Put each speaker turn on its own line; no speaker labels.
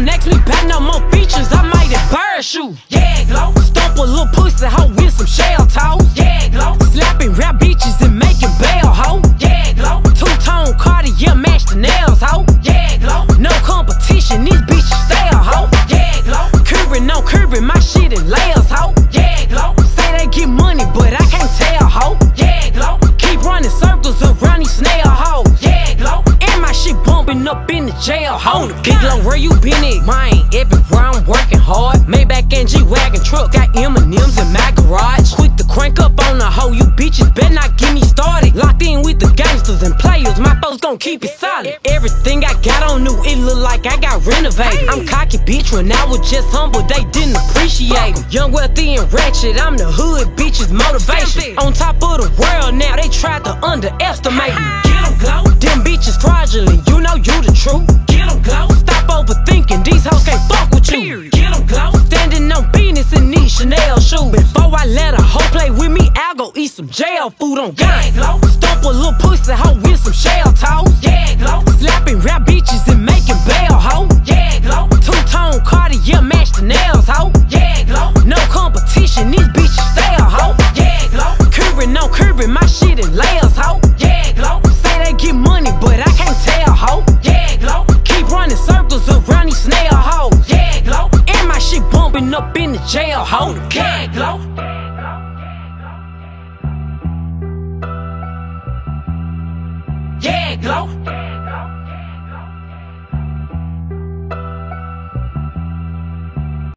you. Geeked next week, bout no more features, I might just parachute. Yeah, Glo. Stomp a little pussy hoe with some shell toes. Yeah, Glo. Slapping rap bitches and making bail hoe. Yeah, Glo. Two tone Cartier match the nails hoe. Yeah, Glo. No competition, these bitches stale hoe. Yeah, Glo. Curbing, no curbing, my shit in layers hoe. My bumping up in the jail hole. Big Glo, where you been at? Mine, everywhere I'm working hard. Maybach and G Wagon truck, got M&M's in my garage. Quick to crank up on the hoe, you bitches better not get me started. Locked in with the gangsters and players, my folks gon' keep it solid. Everything I got on new, it look like I got renovated. I'm cocky, bitch, when I was just humble, they didn't appreciate it. Young, wealthy, and ratchet, I'm the hood, bitches, motivation. On top of the world now, they tried to underestimate me. Get Get 'em, Glo. Fraudulent, you know you the truth. Get 'em, Glo. Stop overthinking, these hoes can't fuck with you. Get 'em, Glo. Standing on business in these Chanel shoes. Before I let a hoe play with me, I'll go eat some jail food on gang. Stomp a little pussy hoe with some shell toes. Yeah, Glo. Jail hole. Yeah, Glo. Yeah, Glo.